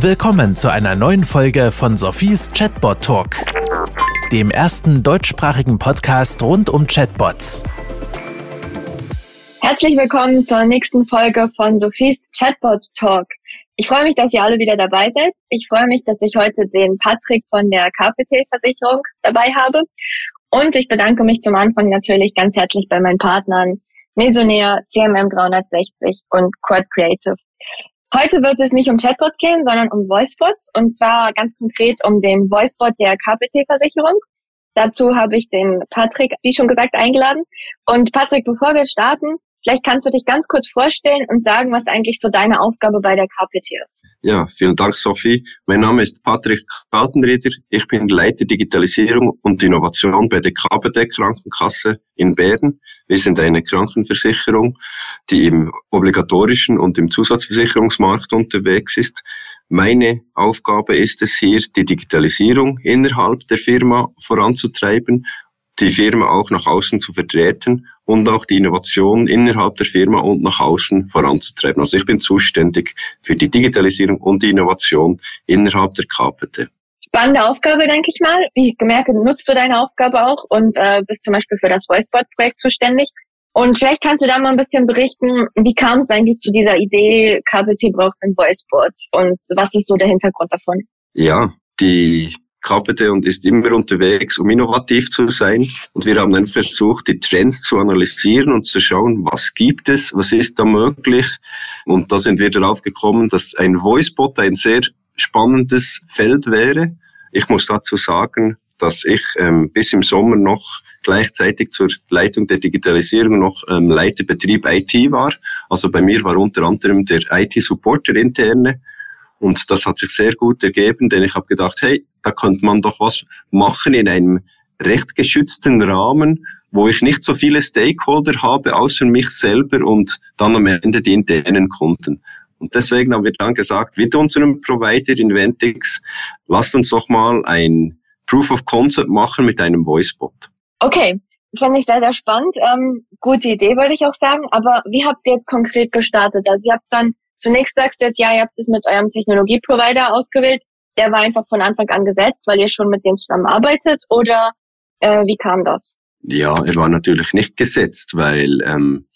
Willkommen zu einer neuen Folge von Sophies Chatbot Talk, dem ersten deutschsprachigen Podcast rund um Chatbots. Herzlich willkommen zur nächsten Folge von Sophies Chatbot Talk. Ich freue mich, dass ihr alle wieder dabei seid. Ich freue mich, dass ich heute den Patrick von der KPT-Versicherung dabei habe. Und ich bedanke mich zum Anfang natürlich ganz herzlich bei meinen Partnern Mesonair, CMM 360 und Quad Creative. Heute wird es nicht um Chatbots gehen, sondern um Voicebots und zwar ganz konkret um den Voicebot der KPT-Versicherung. Dazu habe ich den Patrick, wie schon gesagt, eingeladen. Und Patrick, bevor wir starten, Vielleicht kannst du dich ganz kurz vorstellen und sagen, was eigentlich so deine Aufgabe bei der KPT ist. Ja, vielen Dank, Sophie. Mein Name ist Patrick Kaltenrieder. Ich bin Leiter Digitalisierung und Innovation bei der KPT Krankenkasse in Bern. Wir sind eine Krankenversicherung, die im obligatorischen und im Zusatzversicherungsmarkt unterwegs ist. Meine Aufgabe ist es hier, die Digitalisierung innerhalb der Firma voranzutreiben die Firma auch nach außen zu vertreten und auch die Innovation innerhalb der Firma und nach außen voranzutreiben. Also ich bin zuständig für die Digitalisierung und die Innovation innerhalb der KPT. Spannende Aufgabe, denke ich mal. Wie gemerkt, nutzt du deine Aufgabe auch und äh, bist zum Beispiel für das VoiceBot-Projekt zuständig. Und vielleicht kannst du da mal ein bisschen berichten, wie kam es eigentlich zu dieser Idee, KPT braucht ein VoiceBot und was ist so der Hintergrund davon? Ja, die KPD und ist immer unterwegs, um innovativ zu sein. Und wir haben dann versucht, die Trends zu analysieren und zu schauen, was gibt es, was ist da möglich. Und da sind wir darauf gekommen, dass ein Voicebot ein sehr spannendes Feld wäre. Ich muss dazu sagen, dass ich ähm, bis im Sommer noch gleichzeitig zur Leitung der Digitalisierung noch ähm, Leiterbetrieb IT war. Also bei mir war unter anderem der IT-Supporter interne und das hat sich sehr gut ergeben, denn ich habe gedacht, hey, da könnte man doch was machen in einem recht geschützten Rahmen, wo ich nicht so viele Stakeholder habe, außer mich selber und dann am Ende die internen Kunden. Und deswegen haben wir dann gesagt, mit unserem Provider Inventix, lasst uns doch mal ein Proof of Concept machen mit einem Voicebot. Okay, finde ich sehr, sehr spannend. Ähm, gute Idee, würde ich auch sagen. Aber wie habt ihr jetzt konkret gestartet? Also ihr habt dann Zunächst sagst du jetzt, ja, ihr habt es mit eurem Technologieprovider ausgewählt. Der war einfach von Anfang an gesetzt, weil ihr schon mit dem zusammenarbeitet oder äh, wie kam das? Ja, er war natürlich nicht gesetzt, weil ähm,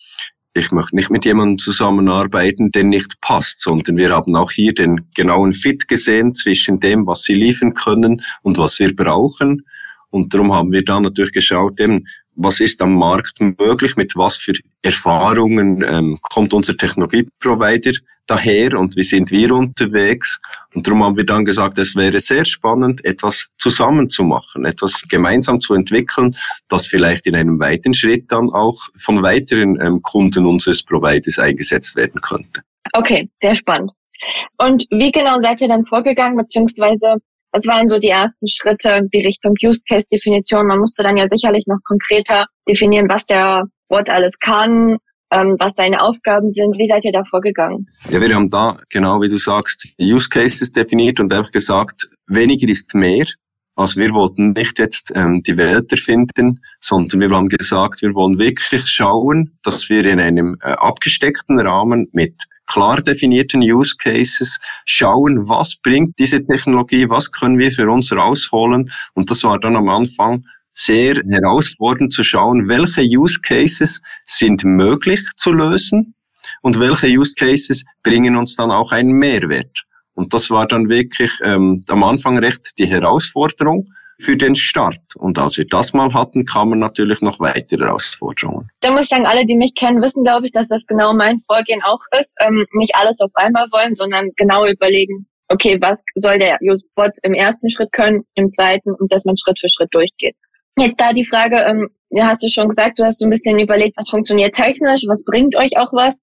ich möchte nicht mit jemandem zusammenarbeiten, der nicht passt, sondern wir haben auch hier den genauen Fit gesehen zwischen dem, was sie liefern können und was wir brauchen. Und darum haben wir dann natürlich geschaut, eben, was ist am Markt möglich, mit was für Erfahrungen ähm, kommt unser Technologieprovider daher und wie sind wir unterwegs. Und darum haben wir dann gesagt, es wäre sehr spannend, etwas zusammen zu machen, etwas gemeinsam zu entwickeln, das vielleicht in einem weiteren Schritt dann auch von weiteren ähm, Kunden unseres Providers eingesetzt werden könnte. Okay, sehr spannend. Und wie genau seid ihr dann vorgegangen, beziehungsweise was waren so die ersten Schritte irgendwie Richtung Use Case Definition? Man musste dann ja sicherlich noch konkreter definieren, was der Bot alles kann, ähm, was seine Aufgaben sind. Wie seid ihr da vorgegangen? Ja, wir haben da, genau wie du sagst, Use Cases definiert und einfach gesagt, weniger ist mehr. Also wir wollten nicht jetzt ähm, die Welt erfinden, sondern wir haben gesagt, wir wollen wirklich schauen, dass wir in einem äh, abgesteckten Rahmen mit klar definierten Use Cases schauen, was bringt diese Technologie, was können wir für uns rausholen. Und das war dann am Anfang sehr herausfordernd zu schauen, welche Use Cases sind möglich zu lösen und welche Use Cases bringen uns dann auch einen Mehrwert. Und das war dann wirklich ähm, am Anfang recht die Herausforderung für den Start. Und als wir das mal hatten, kamen natürlich noch weitere Herausforderungen. Da muss ich sagen, alle, die mich kennen, wissen, glaube ich, dass das genau mein Vorgehen auch ist. Ähm, nicht alles auf einmal wollen, sondern genau überlegen, okay, was soll der Usebot im ersten Schritt können, im zweiten und dass man Schritt für Schritt durchgeht. Jetzt da die Frage, ähm, hast du schon gesagt, du hast so ein bisschen überlegt, was funktioniert technisch, was bringt euch auch was.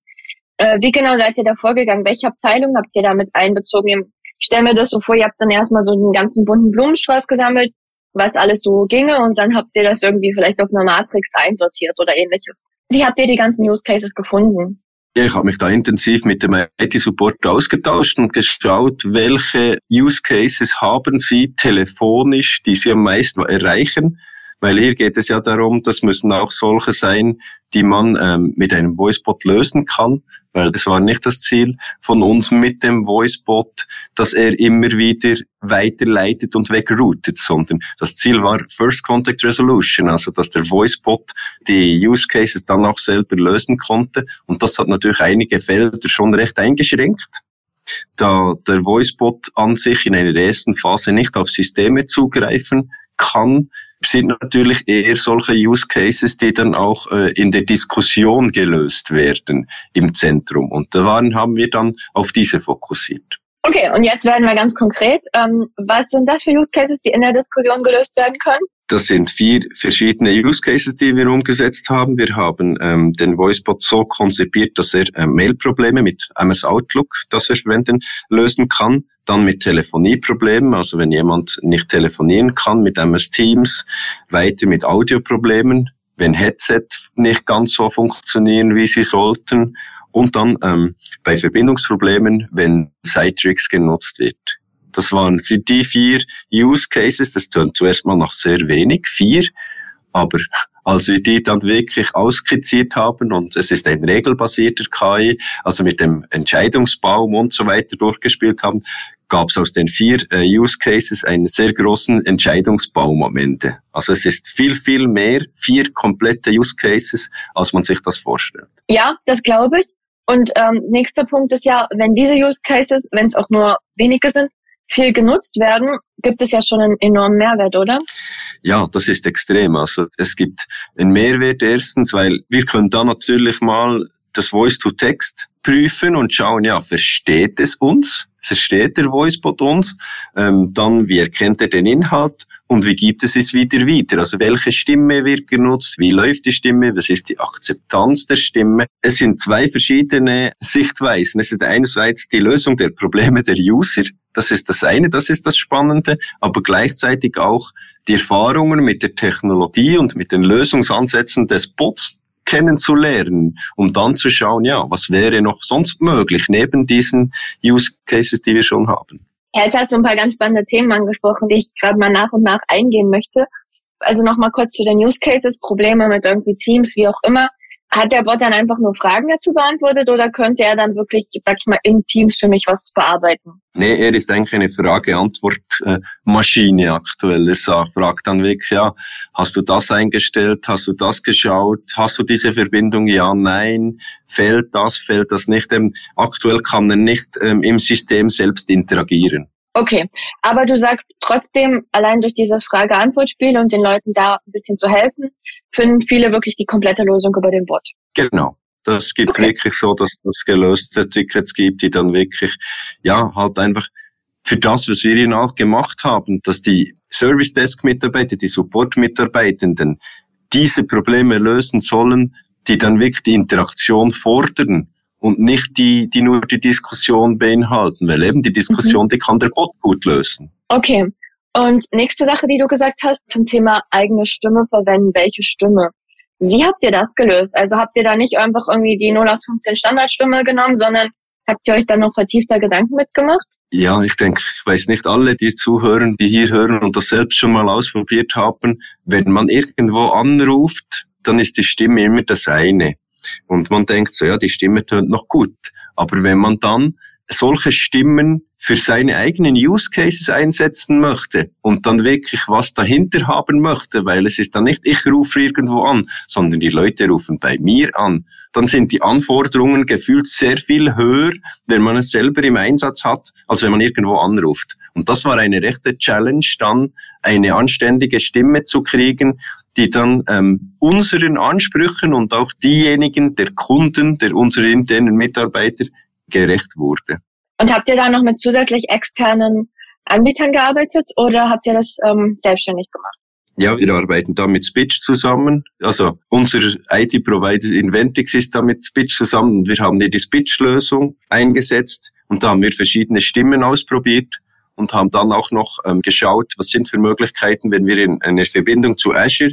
Äh, wie genau seid ihr da vorgegangen? Welche Abteilung habt ihr damit einbezogen? Ich stelle mir das so vor, ihr habt dann erstmal so einen ganzen bunten Blumenstrauß gesammelt, was alles so ginge und dann habt ihr das irgendwie vielleicht auf einer Matrix einsortiert oder ähnliches. Wie habt ihr die ganzen Use Cases gefunden? Ja, ich habe mich da intensiv mit dem IT-Support ausgetauscht und geschaut, welche Use Cases haben Sie telefonisch, die Sie am meisten erreichen. Weil hier geht es ja darum, das müssen auch solche sein, die man ähm, mit einem Voicebot lösen kann, weil es war nicht das Ziel von uns mit dem Voicebot, dass er immer wieder weiterleitet und wegroutet, sondern das Ziel war First Contact Resolution, also dass der Voicebot die Use Cases dann auch selber lösen konnte. Und das hat natürlich einige Felder schon recht eingeschränkt da der Voicebot an sich in einer ersten Phase nicht auf Systeme zugreifen kann, sind natürlich eher solche Use Cases, die dann auch äh, in der Diskussion gelöst werden im Zentrum. Und da waren, haben wir dann auf diese fokussiert. Okay, und jetzt werden wir ganz konkret. Ähm, was sind das für Use Cases, die in der Diskussion gelöst werden können? Das sind vier verschiedene Use Cases, die wir umgesetzt haben. Wir haben ähm, den Voicebot so konzipiert, dass er äh, Mailprobleme mit MS Outlook, das wir verwenden, lösen kann. Dann mit Telefonieproblemen, also wenn jemand nicht telefonieren kann mit MS Teams, weiter mit Audioproblemen, wenn Headset nicht ganz so funktionieren, wie sie sollten. Und dann ähm, bei Verbindungsproblemen, wenn Citrix genutzt wird. Das waren die vier Use Cases. Das tun zuerst mal noch sehr wenig, vier. Aber als wir die dann wirklich ausskizziert haben und es ist ein regelbasierter KI, also mit dem Entscheidungsbaum und so weiter durchgespielt haben, gab es aus den vier äh, Use Cases einen sehr großen Entscheidungsbaum am Ende. Also es ist viel, viel mehr, vier komplette Use Cases, als man sich das vorstellt. Ja, das glaube ich. Und ähm, nächster Punkt ist ja, wenn diese Use Cases, wenn es auch nur wenige sind, viel genutzt werden, gibt es ja schon einen enormen Mehrwert, oder? Ja, das ist extrem. Also es gibt einen Mehrwert erstens, weil wir können da natürlich mal das Voice-to-Text prüfen und schauen, ja, versteht es uns? Versteht der Voicebot uns? Ähm, dann, wie erkennt er den Inhalt? Und wie gibt es es wieder wieder? Also welche Stimme wird genutzt? Wie läuft die Stimme? Was ist die Akzeptanz der Stimme? Es sind zwei verschiedene Sichtweisen. Es ist einerseits die Lösung der Probleme der User. Das ist das eine, das ist das Spannende. Aber gleichzeitig auch die Erfahrungen mit der Technologie und mit den Lösungsansätzen des Bots kennenzulernen, um dann zu schauen, ja, was wäre noch sonst möglich neben diesen Use Cases, die wir schon haben. Ja, jetzt hast du ein paar ganz spannende Themen angesprochen, die ich gerade mal nach und nach eingehen möchte. Also nochmal kurz zu den Use Cases, Probleme mit irgendwie Teams, wie auch immer. Hat der Bot dann einfach nur Fragen dazu beantwortet oder könnte er dann wirklich, sag ich mal, in Teams für mich was bearbeiten? Nee, er ist eigentlich eine Frage-Antwort-Maschine aktuell. Er fragt dann wirklich, ja, hast du das eingestellt? Hast du das geschaut? Hast du diese Verbindung? Ja, nein. Fällt das? Fällt das nicht? Ähm, aktuell kann er nicht ähm, im System selbst interagieren. Okay, aber du sagst trotzdem, allein durch dieses Frage-Antwort-Spiel und den Leuten da ein bisschen zu helfen, finden viele wirklich die komplette Lösung über den Bot. Genau. Das gibt okay. wirklich so, dass es gelöste Tickets gibt, die dann wirklich, ja, halt einfach für das, was wir ihnen auch gemacht haben, dass die Service Desk Mitarbeiter, die Support Mitarbeitenden diese Probleme lösen sollen, die dann wirklich die Interaktion fordern und nicht die, die nur die Diskussion beinhalten, weil eben die Diskussion, mhm. die kann der Bot gut lösen. Okay. Und nächste Sache, die du gesagt hast, zum Thema eigene Stimme verwenden, welche Stimme? Wie habt ihr das gelöst? Also habt ihr da nicht einfach irgendwie die 0815 Standardstimme genommen, sondern habt ihr euch da noch vertiefter Gedanken mitgemacht? Ja, ich denke, ich weiß nicht alle, die zuhören, die hier hören und das selbst schon mal ausprobiert haben. Wenn man irgendwo anruft, dann ist die Stimme immer das eine. Und man denkt so, ja, die Stimme tönt noch gut. Aber wenn man dann solche Stimmen für seine eigenen Use Cases einsetzen möchte und dann wirklich was dahinter haben möchte, weil es ist dann nicht, ich rufe irgendwo an, sondern die Leute rufen bei mir an, dann sind die Anforderungen gefühlt sehr viel höher, wenn man es selber im Einsatz hat, als wenn man irgendwo anruft. Und das war eine rechte Challenge, dann eine anständige Stimme zu kriegen, die dann ähm, unseren Ansprüchen und auch diejenigen der Kunden, der unserer internen Mitarbeiter gerecht wurde. Und habt ihr da noch mit zusätzlich externen Anbietern gearbeitet oder habt ihr das ähm, selbstständig gemacht? Ja, wir arbeiten da mit Spitch zusammen. Also unser IT-Provider Inventix ist da mit Spitch zusammen und wir haben hier die Spitch-Lösung eingesetzt und da haben wir verschiedene Stimmen ausprobiert und haben dann auch noch ähm, geschaut, was sind für Möglichkeiten, wenn wir in eine Verbindung zu Azure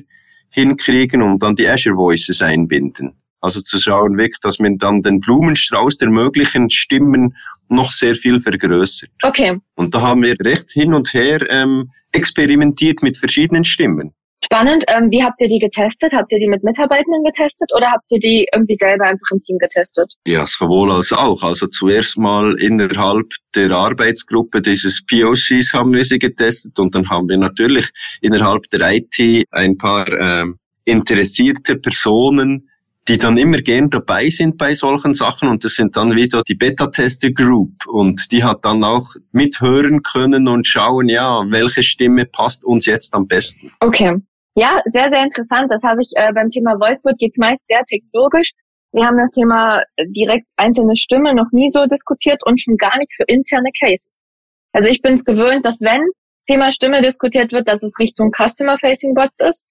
hinkriegen und dann die Azure Voices einbinden. Also zu schauen weg, dass man dann den Blumenstrauß der möglichen Stimmen noch sehr viel vergrößert. Okay. Und da haben wir recht hin und her ähm, experimentiert mit verschiedenen Stimmen. Spannend. Ähm, wie habt ihr die getestet? Habt ihr die mit Mitarbeitenden getestet oder habt ihr die irgendwie selber einfach im Team getestet? Ja, sowohl als auch. Also zuerst mal innerhalb der Arbeitsgruppe dieses POCs haben wir sie getestet und dann haben wir natürlich innerhalb der IT ein paar äh, interessierte Personen, die dann immer gern dabei sind bei solchen Sachen und das sind dann wieder die Beta-Tester Group und die hat dann auch mithören können und schauen, ja, welche Stimme passt uns jetzt am besten. Okay. Ja, sehr, sehr interessant. Das habe ich äh, beim Thema Voicebot geht's meist sehr technologisch. Wir haben das Thema direkt einzelne Stimme noch nie so diskutiert und schon gar nicht für interne Cases. Also ich bin es gewöhnt, dass wenn Thema Stimme diskutiert wird, dass es Richtung Customer-Facing Bots ist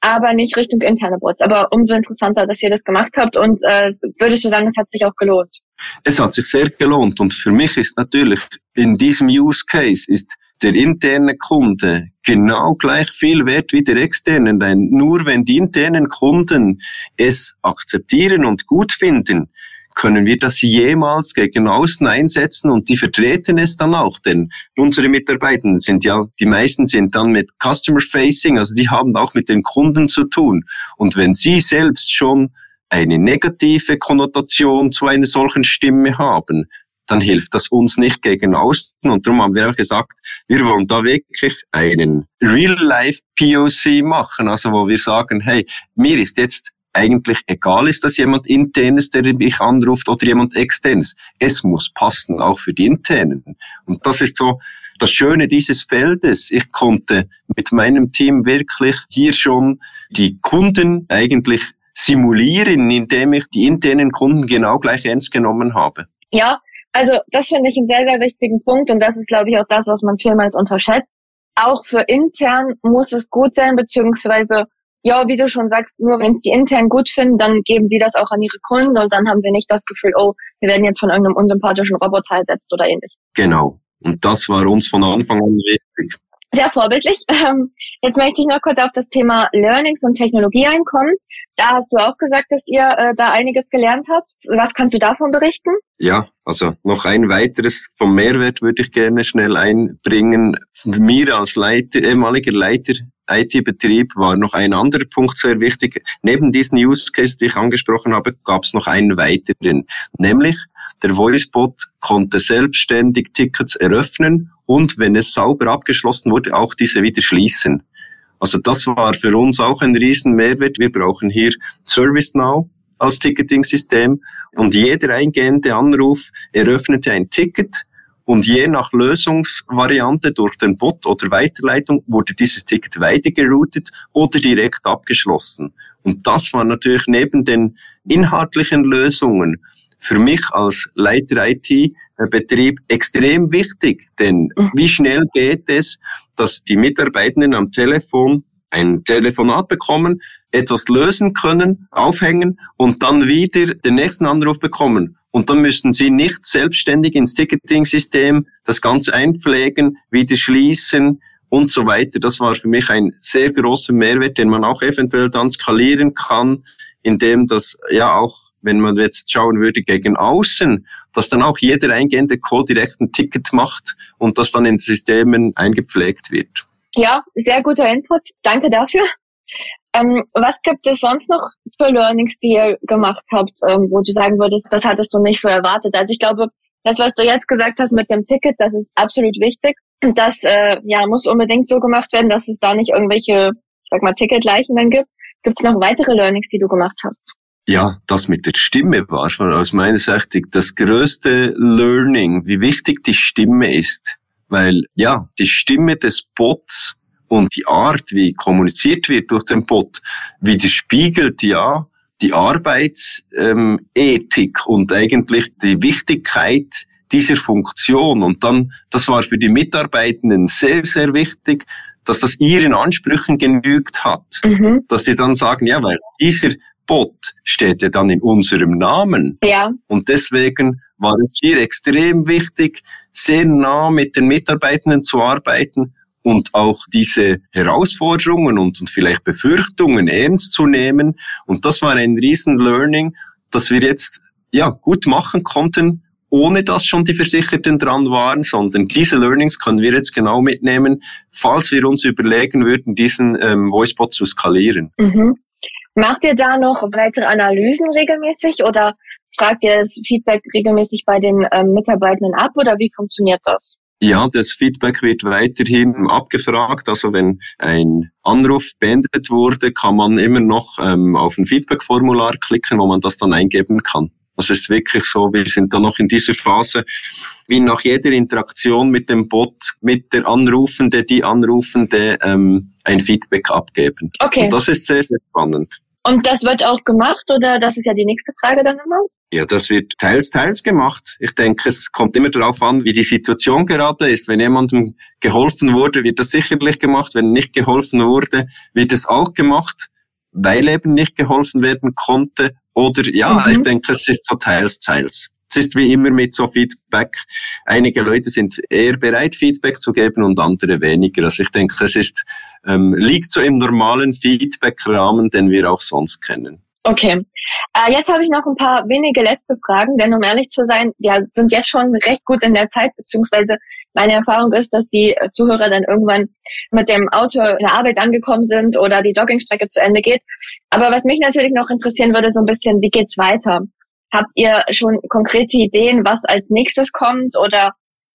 aber nicht Richtung interne Bots. Aber umso interessanter, dass ihr das gemacht habt und äh, würdest du sagen, es hat sich auch gelohnt? Es hat sich sehr gelohnt und für mich ist natürlich in diesem Use Case ist der interne Kunde genau gleich viel wert wie der externe. Denn nur wenn die internen Kunden es akzeptieren und gut finden, können wir das jemals gegen außen einsetzen und die vertreten es dann auch, denn unsere Mitarbeiter sind ja, die meisten sind dann mit Customer Facing, also die haben auch mit den Kunden zu tun. Und wenn sie selbst schon eine negative Konnotation zu einer solchen Stimme haben, dann hilft das uns nicht gegen außen. Und darum haben wir auch gesagt, wir wollen da wirklich einen Real-Life-POC machen, also wo wir sagen, hey, mir ist jetzt eigentlich egal ist, dass jemand internes, der mich anruft oder jemand externes. Es muss passen, auch für die internen. Und das ist so das Schöne dieses Feldes. Ich konnte mit meinem Team wirklich hier schon die Kunden eigentlich simulieren, indem ich die internen Kunden genau gleich ernst genommen habe. Ja, also das finde ich einen sehr, sehr wichtigen Punkt und das ist, glaube ich, auch das, was man vielmals unterschätzt. Auch für intern muss es gut sein, beziehungsweise ja, wie du schon sagst, nur wenn die intern gut finden, dann geben sie das auch an ihre Kunden und dann haben sie nicht das Gefühl, oh, wir werden jetzt von irgendeinem unsympathischen Roboter ersetzt oder ähnlich. Genau. Und das war uns von Anfang an wichtig. Sehr vorbildlich. Ähm, jetzt möchte ich noch kurz auf das Thema Learnings und Technologie einkommen. Da hast du auch gesagt, dass ihr äh, da einiges gelernt habt. Was kannst du davon berichten? Ja, also noch ein weiteres vom Mehrwert würde ich gerne schnell einbringen. Mir als Leiter, ehemaliger Leiter IT-Betrieb war noch ein anderer Punkt sehr wichtig. Neben diesen Use Case, die ich angesprochen habe, gab es noch einen weiteren, nämlich der Voicebot konnte selbstständig Tickets eröffnen und wenn es sauber abgeschlossen wurde, auch diese wieder schließen. Also das war für uns auch ein riesen Mehrwert. Wir brauchen hier ServiceNow als Ticketing-System und jeder eingehende Anruf eröffnete ein Ticket und je nach Lösungsvariante durch den Bot oder Weiterleitung wurde dieses Ticket weitergeroutet oder direkt abgeschlossen. Und das war natürlich neben den inhaltlichen Lösungen für mich als Leiter IT-Betrieb extrem wichtig. Denn mhm. wie schnell geht es, dass die Mitarbeitenden am Telefon ein Telefonat bekommen, etwas lösen können, aufhängen und dann wieder den nächsten Anruf bekommen. Und dann müssen Sie nicht selbstständig ins Ticketing-System das Ganze einpflegen, wieder schließen und so weiter. Das war für mich ein sehr großer Mehrwert, den man auch eventuell dann skalieren kann, indem das ja auch, wenn man jetzt schauen würde gegen außen, dass dann auch jeder eingehende Call direkt ein Ticket macht und das dann in Systemen eingepflegt wird. Ja, sehr guter Input. Danke dafür. Ähm, was gibt es sonst noch für Learnings, die ihr gemacht habt, ähm, wo du sagen würdest, das hattest du nicht so erwartet? Also ich glaube, das, was du jetzt gesagt hast mit dem Ticket, das ist absolut wichtig. Und das äh, ja, muss unbedingt so gemacht werden, dass es da nicht irgendwelche, sag mal, Ticketleichen dann gibt. Gibt es noch weitere Learnings, die du gemacht hast? Ja, das mit der Stimme war von aus meiner Sicht das größte Learning, wie wichtig die Stimme ist. Weil ja, die Stimme des Bots und die Art, wie kommuniziert wird durch den Bot, widerspiegelt ja die Arbeitsethik ähm, und eigentlich die Wichtigkeit dieser Funktion. Und dann, das war für die Mitarbeitenden sehr, sehr wichtig, dass das ihren Ansprüchen genügt hat. Mhm. Dass sie dann sagen, ja, weil dieser Bot steht ja dann in unserem Namen. Ja. Und deswegen war es hier extrem wichtig, sehr nah mit den Mitarbeitenden zu arbeiten und auch diese Herausforderungen und, und vielleicht Befürchtungen ernst zu nehmen. Und das war ein riesen Learning, dass wir jetzt ja gut machen konnten ohne dass schon die Versicherten dran waren, sondern diese Learnings können wir jetzt genau mitnehmen, falls wir uns überlegen würden, diesen ähm, Voicebot zu skalieren. Mhm. Macht ihr da noch weitere Analysen regelmäßig oder fragt ihr das Feedback regelmäßig bei den ähm, Mitarbeitenden ab oder wie funktioniert das? Ja, das Feedback wird weiterhin abgefragt. Also wenn ein Anruf beendet wurde, kann man immer noch ähm, auf ein Feedback-Formular klicken, wo man das dann eingeben kann. Also es ist wirklich so, wir sind da noch in dieser Phase, wie nach jeder Interaktion mit dem Bot, mit der Anrufende, die Anrufende ähm, ein Feedback abgeben. Okay. Und das ist sehr, sehr spannend. Und das wird auch gemacht oder das ist ja die nächste Frage dann immer? Ja, das wird teils, teils gemacht. Ich denke, es kommt immer darauf an, wie die Situation gerade ist. Wenn jemandem geholfen wurde, wird das sicherlich gemacht. Wenn nicht geholfen wurde, wird es auch gemacht, weil eben nicht geholfen werden konnte. Oder ja, mhm. ich denke, es ist so teils, teils. Es ist wie immer mit so Feedback. Einige Leute sind eher bereit, Feedback zu geben und andere weniger. Also ich denke, es ist, ähm, liegt so im normalen Feedback-Rahmen, den wir auch sonst kennen. Okay. Äh, jetzt habe ich noch ein paar wenige letzte Fragen, denn um ehrlich zu sein, wir sind jetzt schon recht gut in der Zeit, beziehungsweise meine Erfahrung ist, dass die Zuhörer dann irgendwann mit dem Auto in der Arbeit angekommen sind oder die Joggingstrecke zu Ende geht. Aber was mich natürlich noch interessieren würde, so ein bisschen, wie geht's weiter? Habt ihr schon konkrete Ideen, was als nächstes kommt oder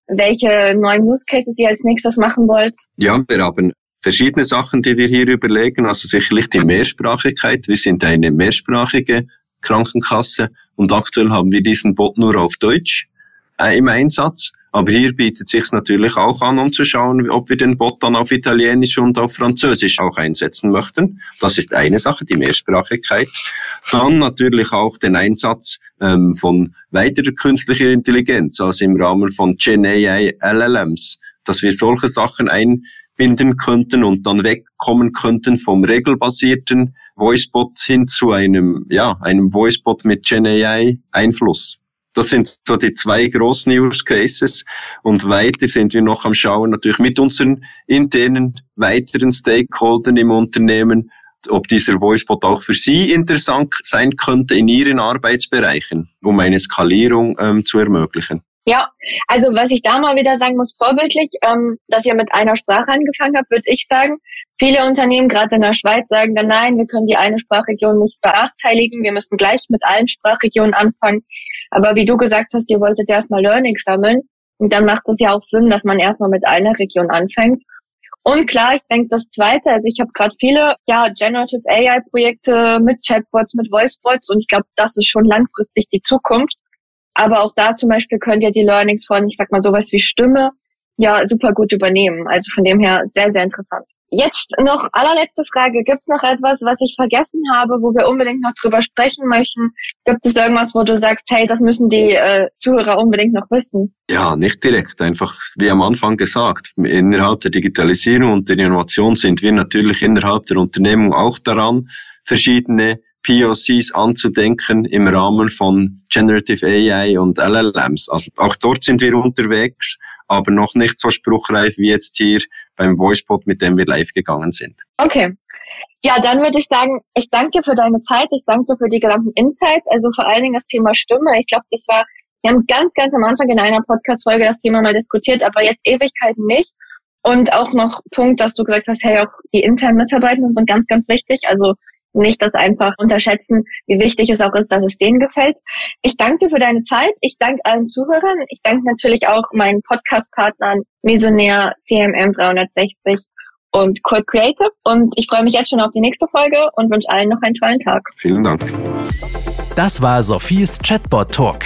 welche neuen Use Cases ihr als nächstes machen wollt? Ja, wir haben verschiedene Sachen, die wir hier überlegen. Also sicherlich die Mehrsprachigkeit. Wir sind eine mehrsprachige Krankenkasse und aktuell haben wir diesen Bot nur auf Deutsch äh, im Einsatz. Aber hier bietet sich natürlich auch an, um zu schauen, ob wir den Bot dann auf Italienisch und auf Französisch auch einsetzen möchten. Das ist eine Sache, die Mehrsprachigkeit. Dann natürlich auch den Einsatz ähm, von weiterer künstlicher Intelligenz, also im Rahmen von Gen AI LLMs, dass wir solche Sachen einbinden könnten und dann wegkommen könnten vom regelbasierten Voicebot hin zu einem, ja, einem Voicebot mit Gen AI Einfluss. Das sind so die zwei großen Use Cases. Und weiter sind wir noch am Schauen, natürlich mit unseren internen weiteren Stakeholdern im Unternehmen, ob dieser Voicebot auch für Sie interessant sein könnte in Ihren Arbeitsbereichen, um eine Skalierung ähm, zu ermöglichen. Ja, also was ich da mal wieder sagen muss, vorbildlich, ähm, dass ihr mit einer Sprache angefangen habt, würde ich sagen. Viele Unternehmen, gerade in der Schweiz, sagen dann, nein, wir können die eine Sprachregion nicht benachteiligen, wir müssen gleich mit allen Sprachregionen anfangen. Aber wie du gesagt hast, ihr wolltet erstmal Learning sammeln. Und dann macht es ja auch Sinn, dass man erstmal mit einer Region anfängt. Und klar, ich denke das Zweite, also ich habe gerade viele ja Generative AI Projekte mit Chatbots, mit Voicebots und ich glaube, das ist schon langfristig die Zukunft. Aber auch da zum Beispiel könnt ihr die Learnings von, ich sag mal, sowas wie Stimme ja super gut übernehmen. Also von dem her sehr, sehr interessant. Jetzt noch allerletzte Frage. Gibt es noch etwas, was ich vergessen habe, wo wir unbedingt noch drüber sprechen möchten? Gibt es irgendwas, wo du sagst, hey, das müssen die äh, Zuhörer unbedingt noch wissen? Ja, nicht direkt. Einfach wie am Anfang gesagt, innerhalb der Digitalisierung und der Innovation sind wir natürlich innerhalb der Unternehmung auch daran, verschiedene POCs anzudenken im Rahmen von Generative AI und LLMs. Also auch dort sind wir unterwegs, aber noch nicht so spruchreif wie jetzt hier beim VoicePod, mit dem wir live gegangen sind. Okay. Ja, dann würde ich sagen, ich danke dir für deine Zeit, ich danke dir für die gesamten Insights, also vor allen Dingen das Thema Stimme. Ich glaube, das war, wir haben ganz, ganz am Anfang in einer Podcast-Folge das Thema mal diskutiert, aber jetzt Ewigkeiten nicht. Und auch noch Punkt, dass du gesagt hast, hey, auch die internen Mitarbeitenden sind ganz, ganz wichtig. Also nicht das einfach unterschätzen, wie wichtig es auch ist, dass es denen gefällt. Ich danke dir für deine Zeit. Ich danke allen Zuhörern. Ich danke natürlich auch meinen Podcast-Partnern Mesonair, CMM 360 und Core Creative. Und ich freue mich jetzt schon auf die nächste Folge und wünsche allen noch einen tollen Tag. Vielen Dank. Das war Sophies Chatbot Talk.